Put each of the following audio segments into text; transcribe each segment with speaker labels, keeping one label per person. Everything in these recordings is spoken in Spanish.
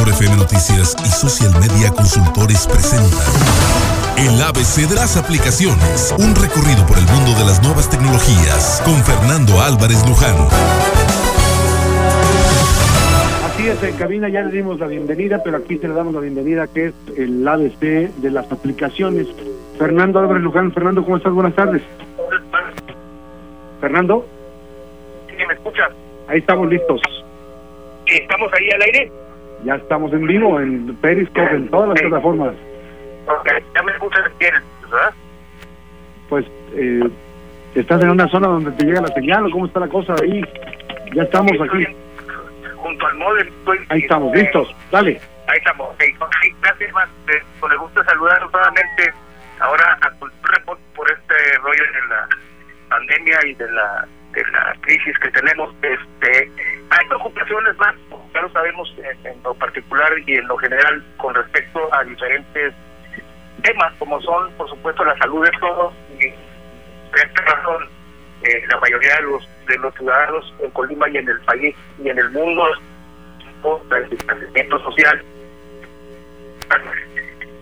Speaker 1: Mejor FM Noticias y Social Media Consultores presentan El ABC de las aplicaciones, un recorrido por el mundo de las nuevas tecnologías con Fernando Álvarez Luján.
Speaker 2: Así es, en cabina ya le dimos la bienvenida, pero aquí te le damos la bienvenida que es el ABC de las aplicaciones. Fernando Álvarez Luján. Fernando, ¿cómo estás? Buenas tardes. Fernando.
Speaker 3: Sí, ¿me escuchas?
Speaker 2: Ahí estamos listos.
Speaker 3: ¿Estamos ahí al aire?
Speaker 2: Ya estamos en vivo, en Periscope, en todas las plataformas.
Speaker 3: Ok, ya me escuchas bien, ¿verdad?
Speaker 2: Pues, eh, ¿estás en una zona donde te llega la señal o cómo está la cosa ahí? Ya estamos aquí.
Speaker 3: Junto al modem. Estoy,
Speaker 2: Ahí estamos,
Speaker 3: eh,
Speaker 2: listos. Dale.
Speaker 3: Ahí estamos. gracias, más. Con el gusto de saludar nuevamente ahora a Cultura por este rollo de la pandemia y de la de la crisis que tenemos. Este, hay preocupaciones más, ya lo sabemos en, en lo particular y en lo general con respecto a diferentes temas, como son, por supuesto, la salud de todos. Y por esta razón, eh, la mayoría de los de los ciudadanos en Colima y en el país y en el mundo por el distanciamiento social.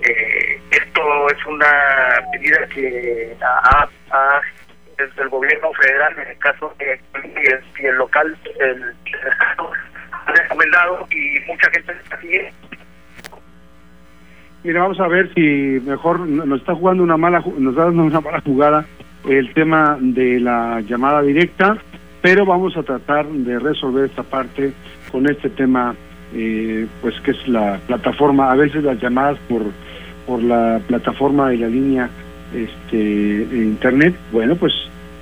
Speaker 3: Eh, esto es una medida que ha, ha- desde el gobierno federal, en el caso de y el, el local, el, el recomendado y mucha gente está siguiendo.
Speaker 2: Mira, vamos a ver si mejor no- nos está jugando una mala, nos está dando una mala jugada el tema de la llamada directa, pero vamos a tratar de resolver esta parte con este tema, eh, pues que es la plataforma, a veces las llamadas por por la plataforma y la línea este de internet. Bueno, pues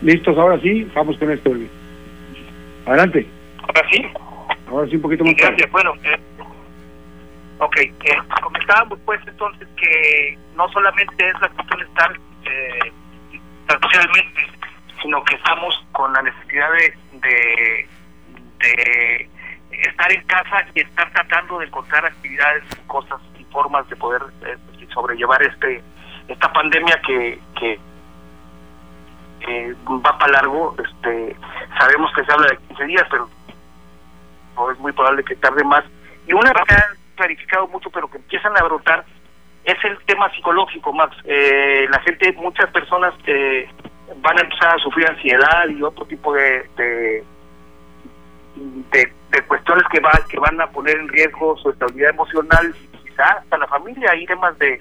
Speaker 2: listos, ahora sí, vamos con esto. Adelante,
Speaker 3: Ahora sí. Gracias. Bueno, eh, ok, eh, comentábamos pues entonces que no solamente es la cuestión estar eh, socialmente, sino que estamos con la necesidad de, de, de estar en casa y estar tratando de encontrar actividades, cosas y formas de poder eh, sobrellevar este esta pandemia que, que eh, va para largo. Este, sabemos que se habla de 15 días, pero o es muy probable que tarde más. Y una vez que han clarificado mucho, pero que empiezan a brotar, es el tema psicológico, Max. Eh, la gente, muchas personas eh, van a empezar a sufrir ansiedad y otro tipo de, de, cuestiones que, va, que van a poner en riesgo su estabilidad emocional quizá hasta la familia. Hay temas de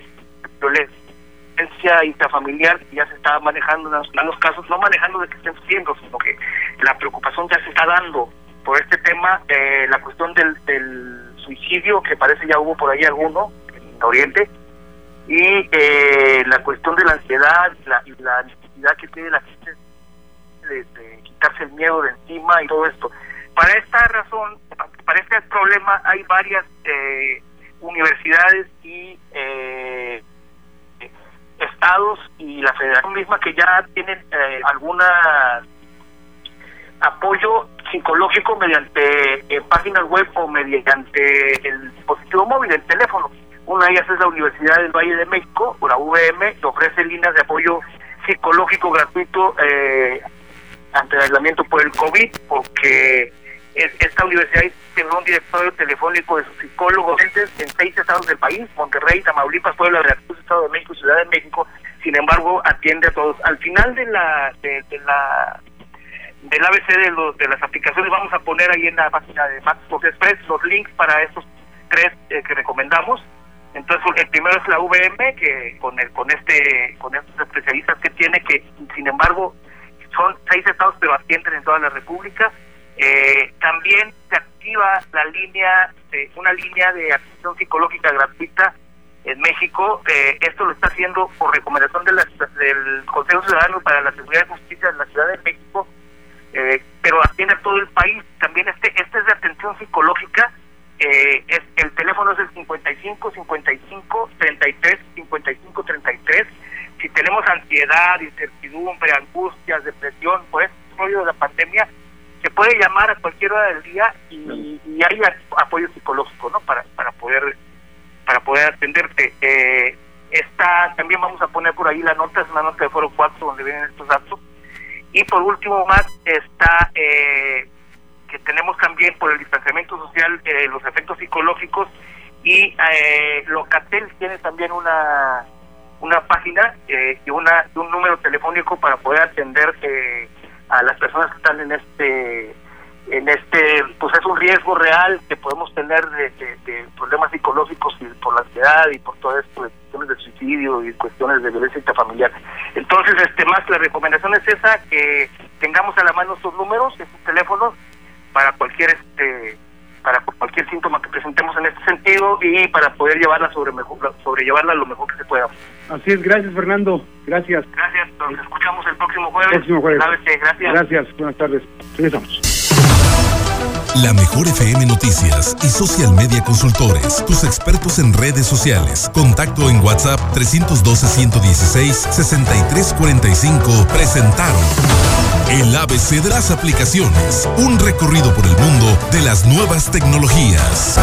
Speaker 3: violencia intrafamiliar que ya se está manejando en algunos casos, no manejando de que estén sufriendo, sino que la preocupación ya se está dando por este tema, eh, la cuestión del, del suicidio, que parece ya hubo por ahí alguno en Oriente, y eh, la cuestión de la ansiedad la, y la necesidad que tiene la gente de, quitarse el miedo de encima y todo esto. Para esta razón, para este problema, hay varias eh, universidades y eh, estados y la federación misma que ya tienen eh, alguna apoyo psicológico mediante eh, páginas web o mediante el dispositivo móvil, el teléfono. Una de ellas es la Universidad del Valle de México, o la UVM, que ofrece líneas de apoyo psicológico gratuito eh, ante el aislamiento por el COVID, porque es- esta universidad tiene un directorio telefónico de sus psicólogos en seis estados del país, Monterrey, Tamaulipas, Puebla, Veracruz, Estado de México Ciudad de México. Sin embargo, atiende a todos. Al final de la de, de la del ABC de, los, de las aplicaciones vamos a poner ahí en la página de Maxbox Express los links para estos tres eh, que recomendamos. Entonces el primero es la VM que con el con este con estos especialistas que tiene que sin embargo son seis estados pero atienden en toda la república. Eh, también se activa la línea de una línea de atención psicológica gratuita en México. Eh, esto lo está haciendo por recomendación de la- del Consejo Ciudadano para la Seguridad y Justicia de la Ciudad de México eh, pero atiende todo el país. También este este es de atención psicológica. Eh, es, el teléfono es el 55 55 33 55 33. Si tenemos ansiedad, incertidumbre, angustias, depresión, por este rollo de la pandemia, se puede llamar a cualquier hora del día y, y hay apoyo psicológico, ¿no? Para para poder para poder atenderte. Eh, esta también vamos a poner por ahí la nota, es una nota de Foro 4 donde vienen estos datos. Y por último más eh, que tenemos también por el distanciamiento social eh, los efectos psicológicos Y eh, Locatel tiene también una una página eh, y una un número telefónico para poder atender eh, a las personas que están en este en este pues es un riesgo real que podemos tener de, problemas psicológicos y por la ansiedad y por todo esto de cuestiones de suicidio y cuestiones de violencia intrafamiliar. Entonces este más la recomendación es esa que tengamos a la mano estos números estos teléfonos para cualquier este para cualquier síntoma que presentemos en este sentido y para poder llevarla sobre mejor, sobrellevarla lo mejor que se pueda.
Speaker 2: Así es, gracias Fernando, gracias.
Speaker 3: Gracias, nos escuchamos el próximo jueves.
Speaker 2: Próximo jueves.
Speaker 3: Gracias.
Speaker 2: Gracias, buenas tardes. Regresamos.
Speaker 1: La mejor FM Noticias y Social Media Consultores, tus expertos en redes sociales. Contacto en WhatsApp 312-116-6345 presentaron el ABC de las aplicaciones, un recorrido por el mundo de las nuevas tecnologías.